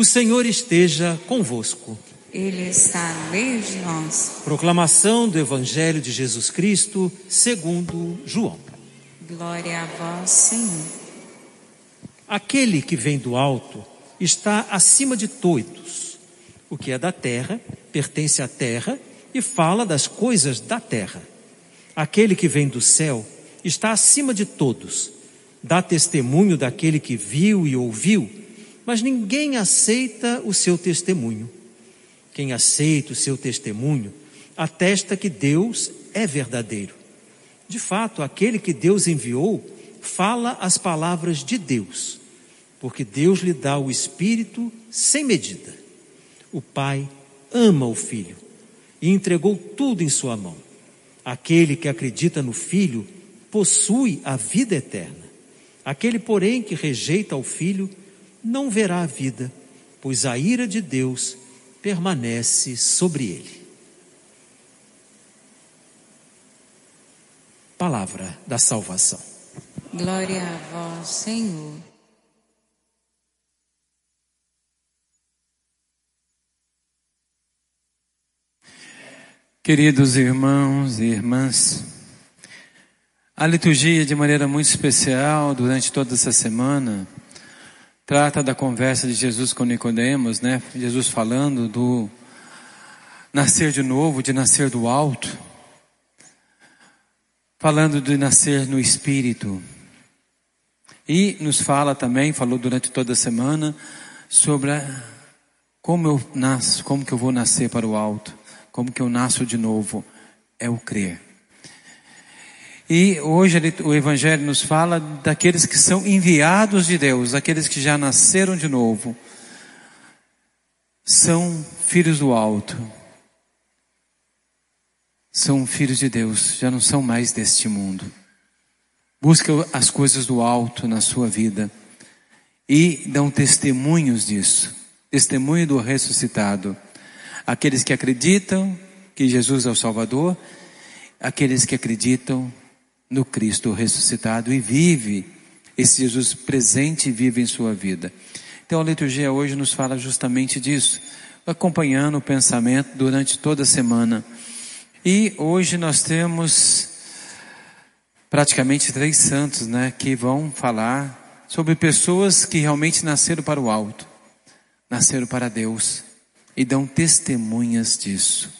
O Senhor esteja convosco. Ele está no meio de nós. Proclamação do Evangelho de Jesus Cristo, segundo João. Glória a vós, Senhor. Aquele que vem do alto está acima de todos. O que é da terra pertence à terra e fala das coisas da terra. Aquele que vem do céu está acima de todos. Dá testemunho daquele que viu e ouviu, mas ninguém aceita o seu testemunho. Quem aceita o seu testemunho atesta que Deus é verdadeiro. De fato, aquele que Deus enviou fala as palavras de Deus, porque Deus lhe dá o Espírito sem medida. O Pai ama o Filho e entregou tudo em sua mão. Aquele que acredita no Filho possui a vida eterna. Aquele, porém, que rejeita o Filho não verá a vida, pois a ira de Deus permanece sobre ele. Palavra da salvação. Glória a vós, Senhor. Queridos irmãos e irmãs, a liturgia, de maneira muito especial, durante toda essa semana, trata da conversa de Jesus com Nicodemos, né? Jesus falando do nascer de novo, de nascer do alto, falando de nascer no espírito. E nos fala também, falou durante toda a semana, sobre como eu nasço, como que eu vou nascer para o alto, como que eu nasço de novo, é o crer. E hoje o Evangelho nos fala daqueles que são enviados de Deus, daqueles que já nasceram de novo. São filhos do alto. São filhos de Deus, já não são mais deste mundo. Busca as coisas do alto na sua vida e dão testemunhos disso testemunho do ressuscitado. Aqueles que acreditam que Jesus é o Salvador, aqueles que acreditam no Cristo ressuscitado e vive esse Jesus presente e vive em sua vida. Então a liturgia hoje nos fala justamente disso, acompanhando o pensamento durante toda a semana. E hoje nós temos praticamente três santos, né, que vão falar sobre pessoas que realmente nasceram para o alto, nasceram para Deus e dão testemunhas disso.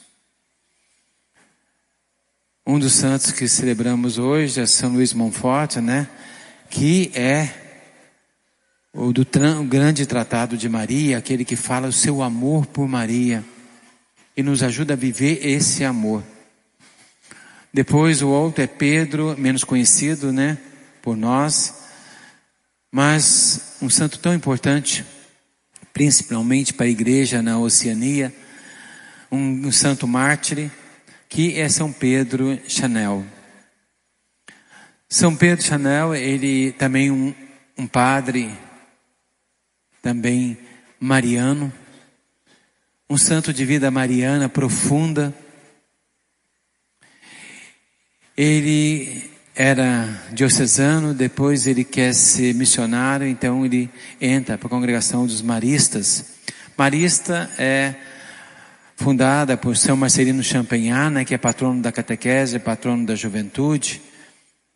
Um dos santos que celebramos hoje é São Luís Monfort, né? Que é o do o grande tratado de Maria, aquele que fala o seu amor por Maria e nos ajuda a viver esse amor. Depois o outro é Pedro, menos conhecido, né? Por nós, mas um santo tão importante, principalmente para a igreja na Oceania, um, um santo mártir que é São Pedro Chanel. São Pedro Chanel, ele também um, um padre, também mariano, um santo de vida mariana profunda. Ele era diocesano, depois ele quer ser missionário, então ele entra para a congregação dos maristas. Marista é fundada por São Marcelino Champagnat, né, que é patrono da catequese, patrono da juventude,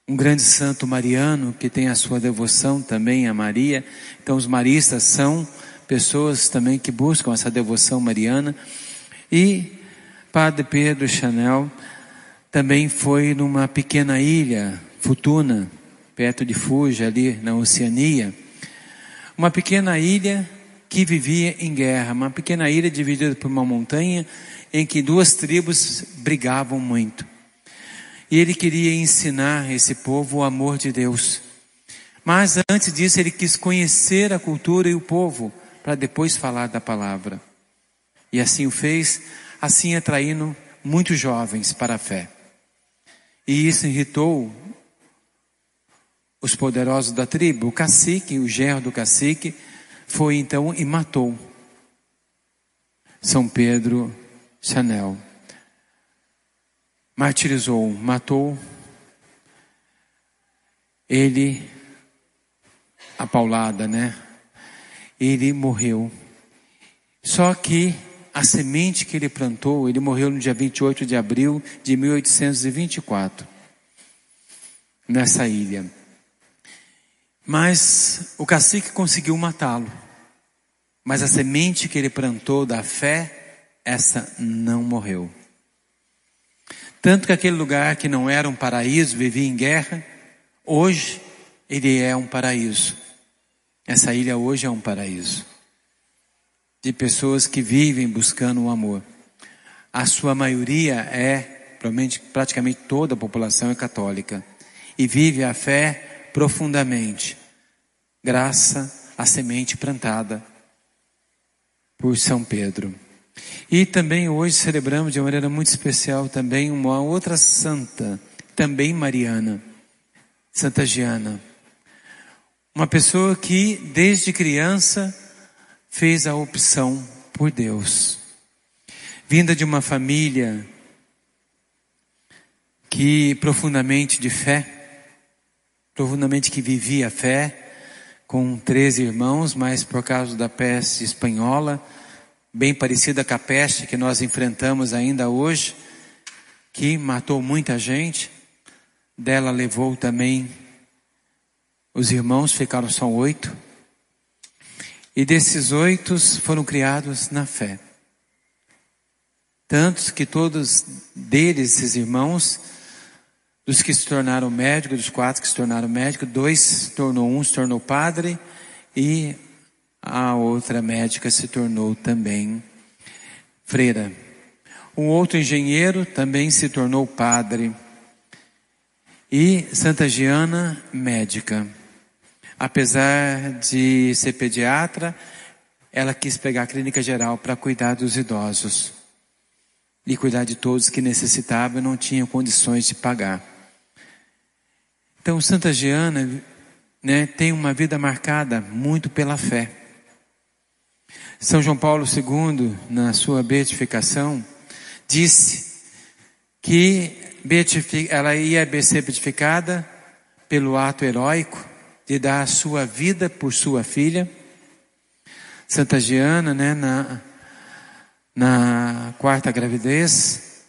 um grande santo mariano que tem a sua devoção também a Maria. Então os maristas são pessoas também que buscam essa devoção mariana. E Padre Pedro Chanel também foi numa pequena ilha, Futuna, perto de Fuja, ali na Oceania. Uma pequena ilha que vivia em guerra, uma pequena ilha dividida por uma montanha em que duas tribos brigavam muito. E ele queria ensinar esse povo o amor de Deus. Mas antes disso, ele quis conhecer a cultura e o povo, para depois falar da palavra. E assim o fez, assim atraindo muitos jovens para a fé. E isso irritou os poderosos da tribo, o cacique, o genro do cacique, foi então e matou São Pedro Chanel. Martirizou, matou ele a paulada, né? Ele morreu. Só que a semente que ele plantou, ele morreu no dia 28 de abril de 1824, nessa ilha. Mas o cacique conseguiu matá-lo. Mas a semente que ele plantou da fé, essa não morreu. Tanto que aquele lugar que não era um paraíso, vivia em guerra, hoje ele é um paraíso. Essa ilha hoje é um paraíso. De pessoas que vivem buscando o amor. A sua maioria é, provavelmente, praticamente toda a população é católica. E vive a fé profundamente. Graça à semente plantada por São Pedro. E também hoje celebramos de uma maneira muito especial também uma outra santa, também mariana, Santa Giana. Uma pessoa que desde criança fez a opção por Deus. Vinda de uma família que profundamente de fé, profundamente que vivia a fé, com três irmãos, mas por causa da peste espanhola, bem parecida com a peste que nós enfrentamos ainda hoje, que matou muita gente. Dela levou também os irmãos, ficaram só oito. E desses oito foram criados na fé. Tantos que todos deles, esses irmãos, dos que se tornaram médicos, dos quatro que se tornaram médicos, dois se tornou um, se tornou padre, e a outra médica se tornou também freira. Um outro engenheiro também se tornou padre. E Santa Giana, médica. Apesar de ser pediatra, ela quis pegar a clínica geral para cuidar dos idosos e cuidar de todos que necessitavam e não tinham condições de pagar. Então, Santa Giana né, tem uma vida marcada muito pela fé. São João Paulo II, na sua beatificação, disse que ela ia ser beatificada pelo ato heróico de dar a sua vida por sua filha. Santa Giana, né, na, na quarta gravidez,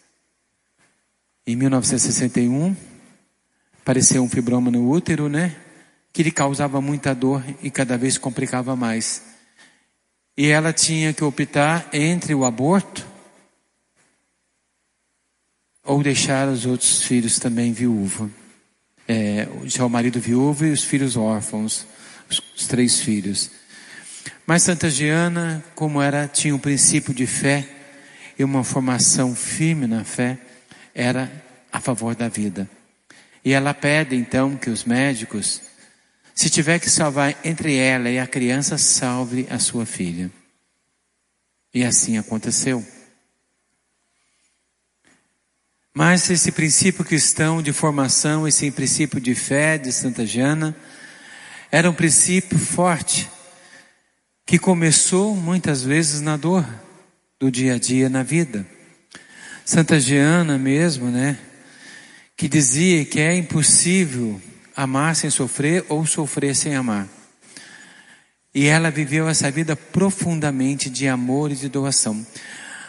em 1961, apareceu um fibroma no útero, né, que lhe causava muita dor e cada vez complicava mais. E ela tinha que optar entre o aborto ou deixar os outros filhos também viúva. É, o marido viúvo e os filhos órfãos, os, os três filhos. Mas Santa Giana, como era, tinha um princípio de fé e uma formação firme na fé, era a favor da vida. E ela pede então que os médicos se tiver que salvar entre ela e a criança, salve a sua filha. E assim aconteceu. Mas esse princípio cristão de formação, esse princípio de fé de Santa Jana, era um princípio forte, que começou muitas vezes na dor do dia a dia na vida. Santa Giana mesmo, né, que dizia que é impossível amar sem sofrer ou sofrer sem amar. E ela viveu essa vida profundamente de amor e de doação.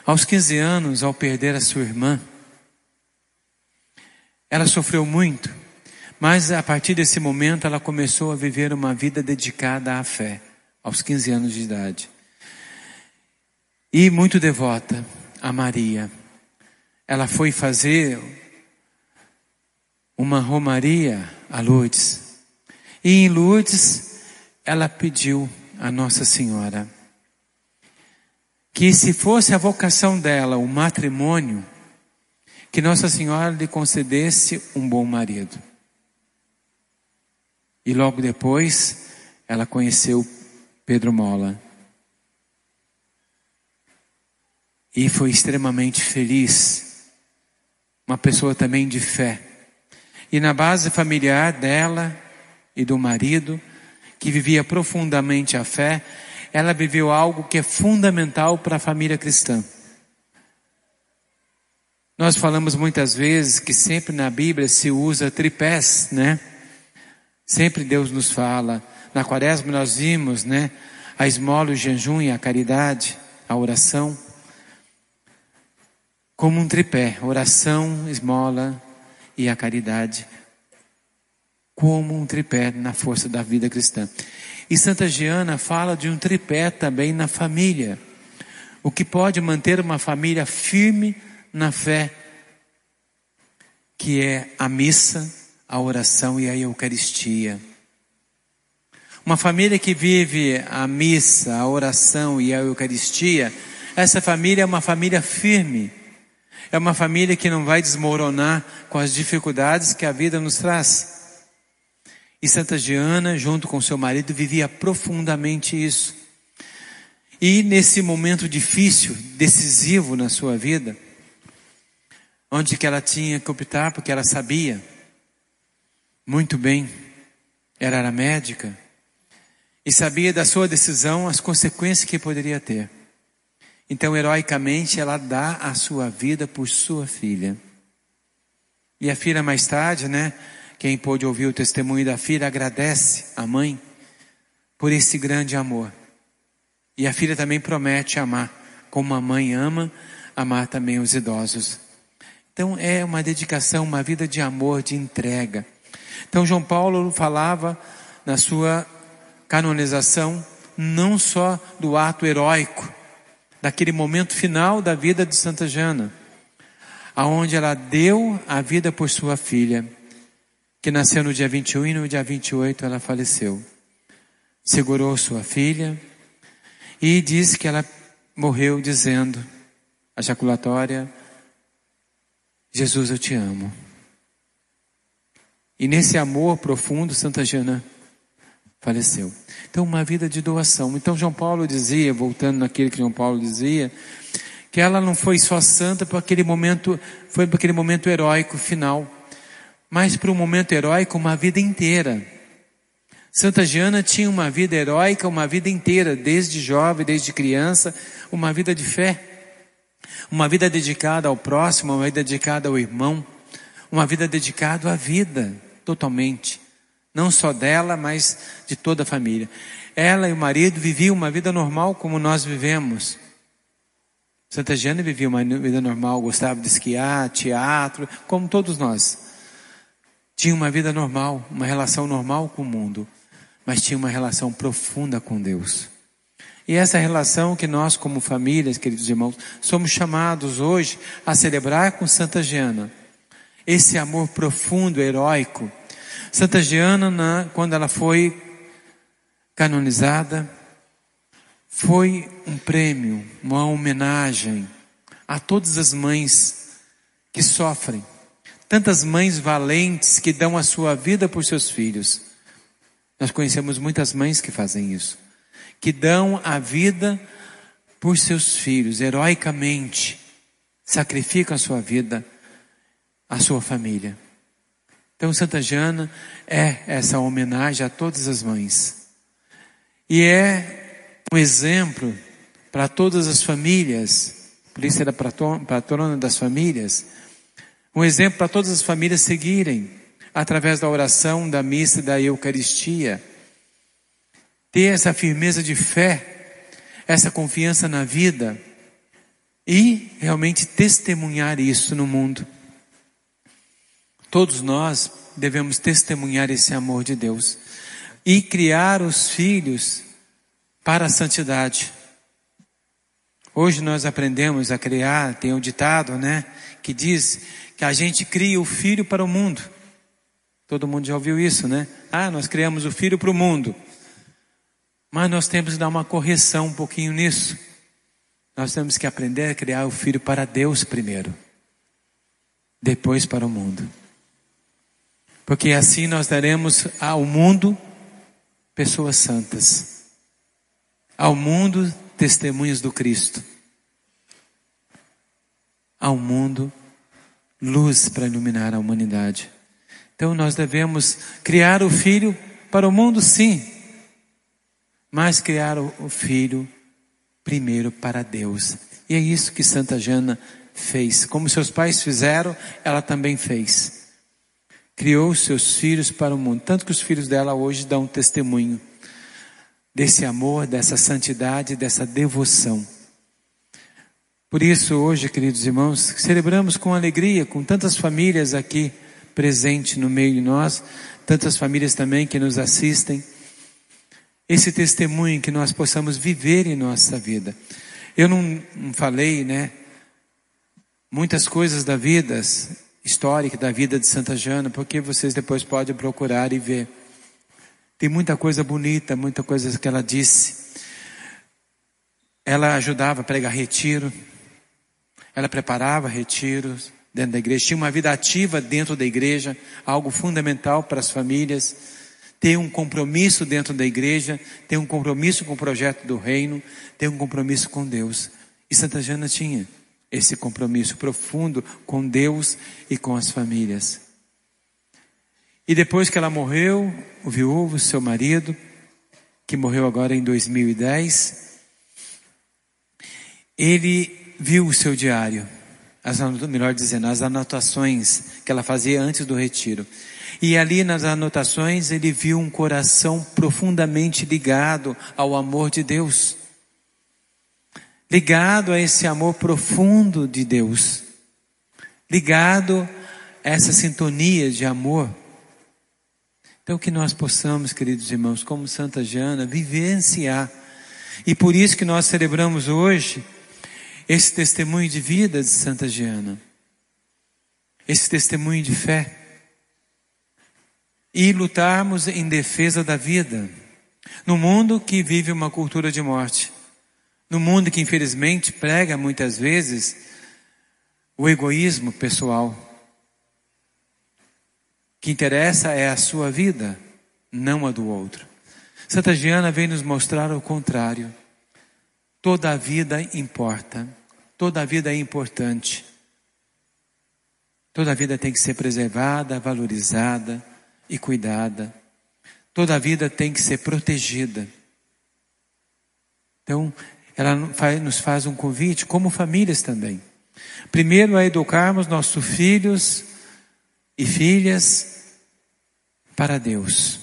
Aos 15 anos, ao perder a sua irmã, ela sofreu muito, mas a partir desse momento ela começou a viver uma vida dedicada à fé, aos 15 anos de idade. E muito devota a Maria. Ela foi fazer uma romaria a Lourdes. E em Lourdes, ela pediu a Nossa Senhora que se fosse a vocação dela o matrimônio, que Nossa Senhora lhe concedesse um bom marido. E logo depois, ela conheceu Pedro Mola. E foi extremamente feliz. Uma pessoa também de fé. E na base familiar dela e do marido, que vivia profundamente a fé, ela viveu algo que é fundamental para a família cristã. Nós falamos muitas vezes que sempre na Bíblia se usa tripés, né? Sempre Deus nos fala. Na quaresma nós vimos, né? A esmola, o jejum e a caridade. a oração como um tripé: oração, esmola e a caridade, como um tripé na força da vida cristã. E Santa Giana fala de um tripé também na família, o que pode manter uma família firme na fé, que é a missa, a oração e a Eucaristia. Uma família que vive a missa, a oração e a Eucaristia, essa família é uma família firme. É uma família que não vai desmoronar com as dificuldades que a vida nos traz. E Santa Giana, junto com seu marido, vivia profundamente isso. E nesse momento difícil, decisivo na sua vida, onde que ela tinha que optar, porque ela sabia muito bem, ela era médica, e sabia da sua decisão as consequências que poderia ter. Então, heroicamente, ela dá a sua vida por sua filha. E a filha, mais tarde, né? Quem pôde ouvir o testemunho da filha agradece a mãe por esse grande amor. E a filha também promete amar, como a mãe ama, amar também os idosos. Então é uma dedicação, uma vida de amor, de entrega. Então João Paulo falava na sua canonização não só do ato heróico, daquele momento final da vida de Santa Jana, aonde ela deu a vida por sua filha, que nasceu no dia 21 e no dia 28 ela faleceu. Segurou sua filha e disse que ela morreu dizendo, a jaculatória, Jesus, eu te amo. E nesse amor profundo, Santa Jana faleceu. Então, uma vida de doação. Então, João Paulo dizia, voltando naquilo que João Paulo dizia, que ela não foi só santa para aquele momento, foi para aquele momento heróico final, mas para um momento heróico uma vida inteira. Santa Giana tinha uma vida heróica, uma vida inteira, desde jovem, desde criança, uma vida de fé, uma vida dedicada ao próximo, uma vida dedicada ao irmão, uma vida dedicada à vida, totalmente não só dela, mas de toda a família. Ela e o marido viviam uma vida normal como nós vivemos. Santa Jana vivia uma vida normal, gostava de esquiar, teatro, como todos nós. Tinha uma vida normal, uma relação normal com o mundo, mas tinha uma relação profunda com Deus. E essa relação que nós, como famílias, queridos irmãos, somos chamados hoje a celebrar com Santa Jana. Esse amor profundo, heróico, Santa Giana, quando ela foi canonizada, foi um prêmio, uma homenagem a todas as mães que sofrem, tantas mães valentes que dão a sua vida por seus filhos. Nós conhecemos muitas mães que fazem isso, que dão a vida por seus filhos, heroicamente, sacrificam a sua vida, a sua família. Então, Santa Jana é essa homenagem a todas as mães. E é um exemplo para todas as famílias, por isso era patrona das famílias, um exemplo para todas as famílias seguirem, através da oração, da missa e da Eucaristia. Ter essa firmeza de fé, essa confiança na vida e realmente testemunhar isso no mundo. Todos nós devemos testemunhar esse amor de Deus e criar os filhos para a santidade. Hoje nós aprendemos a criar, tem um ditado, né, que diz que a gente cria o filho para o mundo. Todo mundo já ouviu isso, né? Ah, nós criamos o filho para o mundo. Mas nós temos que dar uma correção um pouquinho nisso. Nós temos que aprender a criar o filho para Deus primeiro, depois para o mundo. Porque assim nós daremos ao mundo pessoas santas, ao mundo testemunhas do Cristo, ao mundo luz para iluminar a humanidade. Então nós devemos criar o filho para o mundo, sim, mas criar o filho primeiro para Deus. E é isso que Santa Jana fez. Como seus pais fizeram, ela também fez criou seus filhos para o mundo. Tanto que os filhos dela hoje dão testemunho desse amor, dessa santidade, dessa devoção. Por isso, hoje, queridos irmãos, celebramos com alegria, com tantas famílias aqui presentes no meio de nós, tantas famílias também que nos assistem, esse testemunho que nós possamos viver em nossa vida. Eu não, não falei, né, muitas coisas da vida histórica, da vida de Santa Jana, porque vocês depois podem procurar e ver. Tem muita coisa bonita, muita coisa que ela disse. Ela ajudava a pregar retiro, ela preparava retiros dentro da igreja, tinha uma vida ativa dentro da igreja, algo fundamental para as famílias. Ter um compromisso dentro da igreja, ter um compromisso com o projeto do reino, ter um compromisso com Deus. E Santa Jana tinha esse compromisso profundo com Deus e com as famílias. E depois que ela morreu, o viúvo, seu marido, que morreu agora em 2010, ele viu o seu diário, as, melhor dizendo, as anotações que ela fazia antes do retiro. E ali nas anotações ele viu um coração profundamente ligado ao amor de Deus. Ligado a esse amor profundo de Deus. Ligado a essa sintonia de amor. Então que nós possamos, queridos irmãos, como Santa Jana, vivenciar. E por isso que nós celebramos hoje esse testemunho de vida de Santa Giana, esse testemunho de fé, e lutarmos em defesa da vida, no mundo que vive uma cultura de morte, no mundo que infelizmente prega muitas vezes o egoísmo pessoal. O que interessa é a sua vida, não a do outro. Santa Giana vem nos mostrar o contrário. Toda a vida importa. Toda a vida é importante. Toda a vida tem que ser preservada, valorizada e cuidada. Toda a vida tem que ser protegida. Então, ela nos faz um convite, como famílias também. Primeiro, a educarmos nossos filhos e filhas para Deus.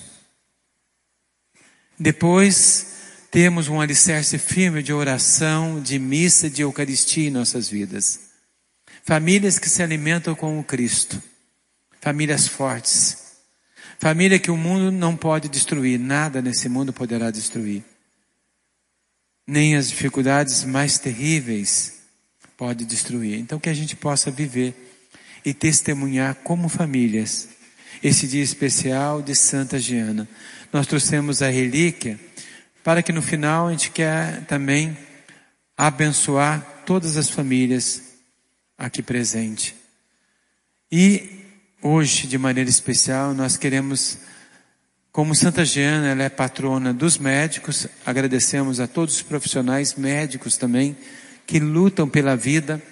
Depois, temos um alicerce firme de oração, de missa, de Eucaristia em nossas vidas. Famílias que se alimentam com o Cristo. Famílias fortes. Família que o mundo não pode destruir, nada nesse mundo poderá destruir. Nem as dificuldades mais terríveis pode destruir. Então que a gente possa viver e testemunhar como famílias esse dia especial de Santa Giana. Nós trouxemos a relíquia para que no final a gente quer também abençoar todas as famílias aqui presentes. E hoje, de maneira especial, nós queremos, como Santa Giana, ela é patrona dos médicos, agradecemos a todos os profissionais médicos também que lutam pela vida,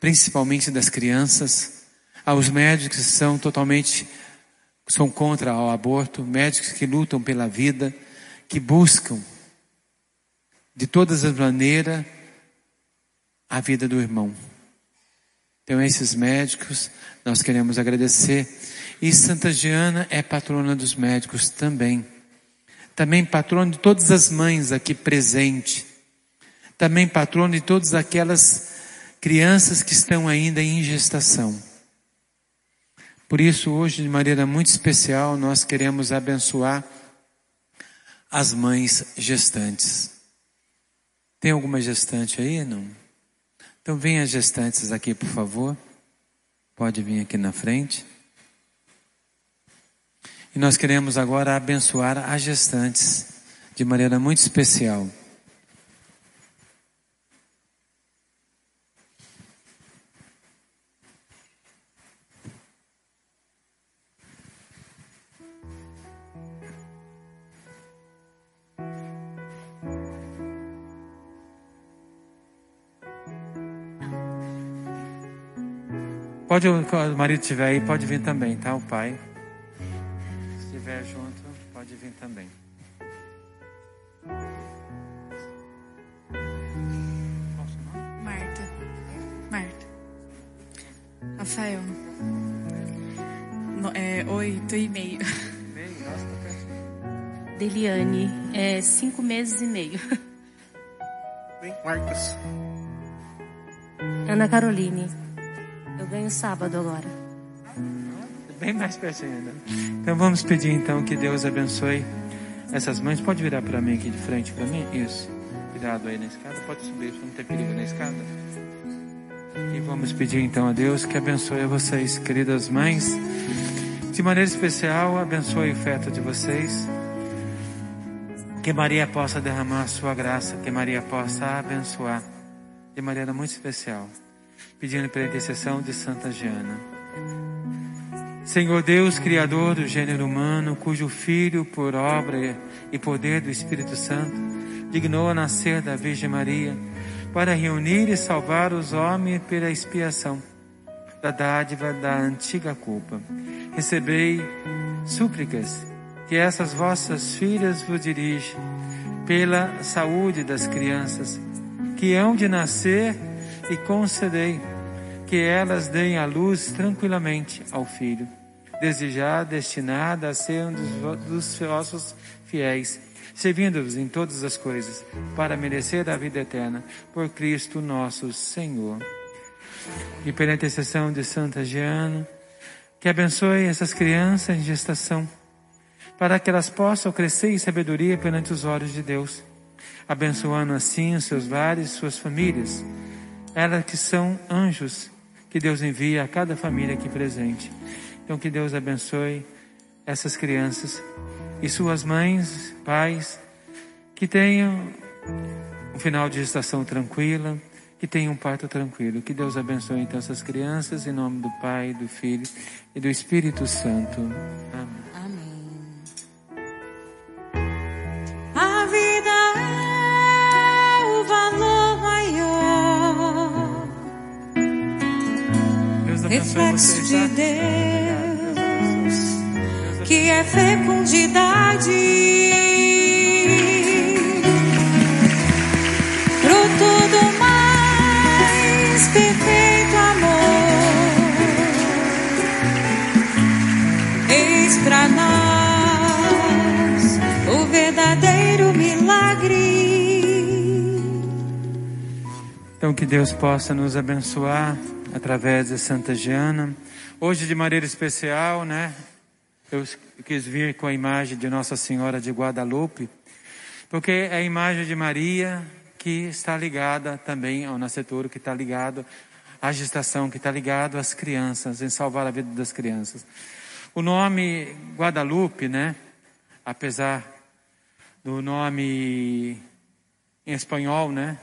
principalmente das crianças, aos médicos que são totalmente são contra o aborto, médicos que lutam pela vida, que buscam de todas as maneiras a vida do irmão. Então, esses médicos, nós queremos agradecer. E Santa Giana é patrona dos médicos também. Também patrona de todas as mães aqui presentes. Também patrona de todas aquelas crianças que estão ainda em gestação. Por isso, hoje, de maneira muito especial, nós queremos abençoar as mães gestantes. Tem alguma gestante aí? Não? Então venha gestantes aqui, por favor. Pode vir aqui na frente. E nós queremos agora abençoar as gestantes de maneira muito especial. Pode, o marido estiver aí, pode vir também, tá? O pai. Estiver junto, pode vir também. Marta. Marta. Rafael. No, é, oito e meio. Deliane, é cinco meses e meio. Marcos. Ana Caroline. Eu ganho sábado agora. Bem mais pertinho ainda. Então vamos pedir então que Deus abençoe essas mães. Pode virar para mim aqui de frente para mim? Isso. Cuidado aí na escada. Pode subir, não tem perigo na escada. E vamos pedir então a Deus que abençoe vocês, queridas mães. De maneira especial, abençoe o feto de vocês. Que Maria possa derramar a sua graça, que Maria possa abençoar de maneira muito especial, pedindo pela intercessão de Santa Jana. Senhor Deus, Criador do gênero humano, cujo Filho, por obra e poder do Espírito Santo, dignou a nascer da Virgem Maria, para reunir e salvar os homens pela expiação da dádiva da antiga culpa. Recebei súplicas que essas vossas filhas vos dirigem pela saúde das crianças que hão de nascer e concedei que elas deem a luz tranquilamente ao filho, desejado, destinado a ser um dos, dos vossos fiéis, servindo-vos em todas as coisas, para merecer a vida eterna, por Cristo nosso Senhor. E pela intercessão de Santa Giana, que abençoe essas crianças em gestação, para que elas possam crescer em sabedoria perante os olhos de Deus, abençoando assim os seus lares e suas famílias, elas que são anjos que Deus envia a cada família aqui presente. Então que Deus abençoe essas crianças e suas mães, pais, que tenham um final de gestação tranquila, que tenham um parto tranquilo. Que Deus abençoe então essas crianças em nome do Pai, do Filho e do Espírito Santo. Amém. Amém. Reflexo de? Deus, que é fecundidade. Fruto do mais perfeito amor. Eis pra nós o verdadeiro milagre. Então que Deus possa nos abençoar através de Santa Giana. Hoje de maneira especial, né? Eu quis vir com a imagem de Nossa Senhora de Guadalupe, porque é a imagem de Maria que está ligada também ao nascituro, que está ligado à gestação, que está ligado às crianças, em salvar a vida das crianças. O nome Guadalupe, né? Apesar do nome em espanhol, né?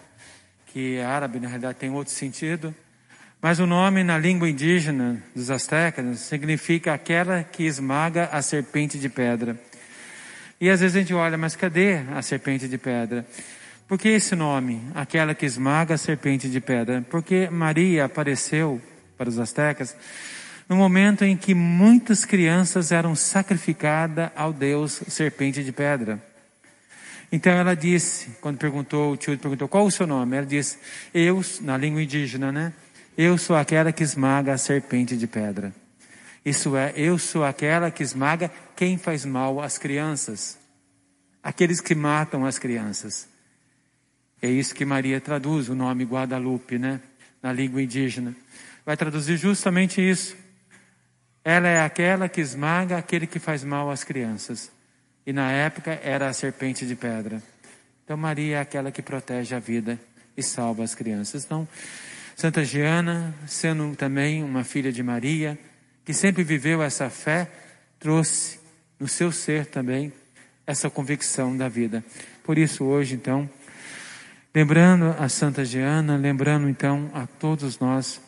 Que é árabe, na realidade tem outro sentido. Mas o nome na língua indígena dos astecas significa aquela que esmaga a serpente de pedra. E às vezes a gente olha, mas cadê a serpente de pedra? Por que esse nome, aquela que esmaga a serpente de pedra? Porque Maria apareceu para os astecas no momento em que muitas crianças eram sacrificadas ao Deus serpente de pedra. Então ela disse, quando perguntou, o tio perguntou, qual o seu nome? Ela disse, eu, na língua indígena, né? Eu sou aquela que esmaga a serpente de pedra. Isso é, eu sou aquela que esmaga quem faz mal às crianças. Aqueles que matam as crianças. É isso que Maria traduz, o nome Guadalupe, né? Na língua indígena. Vai traduzir justamente isso. Ela é aquela que esmaga aquele que faz mal às crianças. E na época era a serpente de pedra. Então Maria é aquela que protege a vida e salva as crianças. Então, Santa Giana, sendo também uma filha de Maria, que sempre viveu essa fé, trouxe no seu ser também essa convicção da vida. Por isso, hoje, então, lembrando a Santa Giana, lembrando então a todos nós,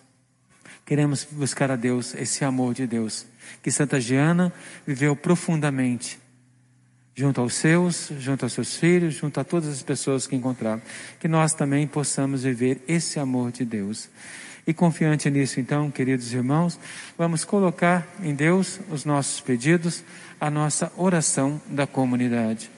queremos buscar a Deus, esse amor de Deus, que Santa Giana viveu profundamente junto aos seus, junto aos seus filhos, junto a todas as pessoas que encontraram. Que nós também possamos viver esse amor de Deus. E confiante nisso, então, queridos irmãos, vamos colocar em Deus os nossos pedidos, a nossa oração da comunidade.